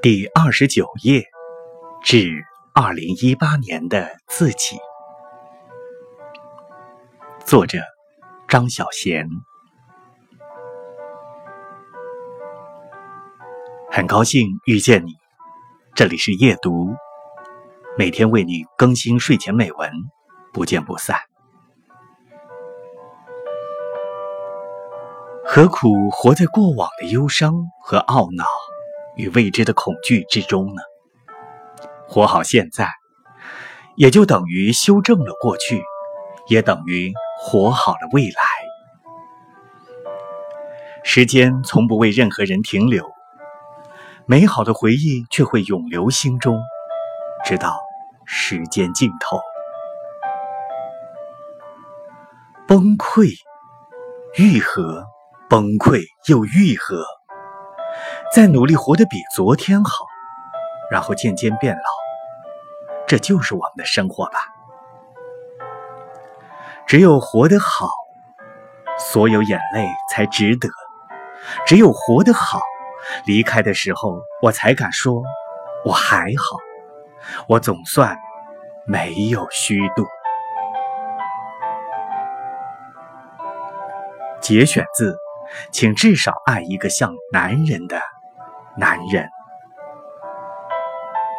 第二十九页，至二零一八年的自己。作者：张小娴。很高兴遇见你，这里是夜读，每天为你更新睡前美文，不见不散。何苦活在过往的忧伤和懊恼？与未知的恐惧之中呢？活好现在，也就等于修正了过去，也等于活好了未来。时间从不为任何人停留，美好的回忆却会永留心中，直到时间尽头。崩溃，愈合，崩溃又愈合。再努力活得比昨天好，然后渐渐变老，这就是我们的生活吧。只有活得好，所有眼泪才值得；只有活得好，离开的时候我才敢说我还好，我总算没有虚度。节选自《请至少爱一个像男人的》。男人。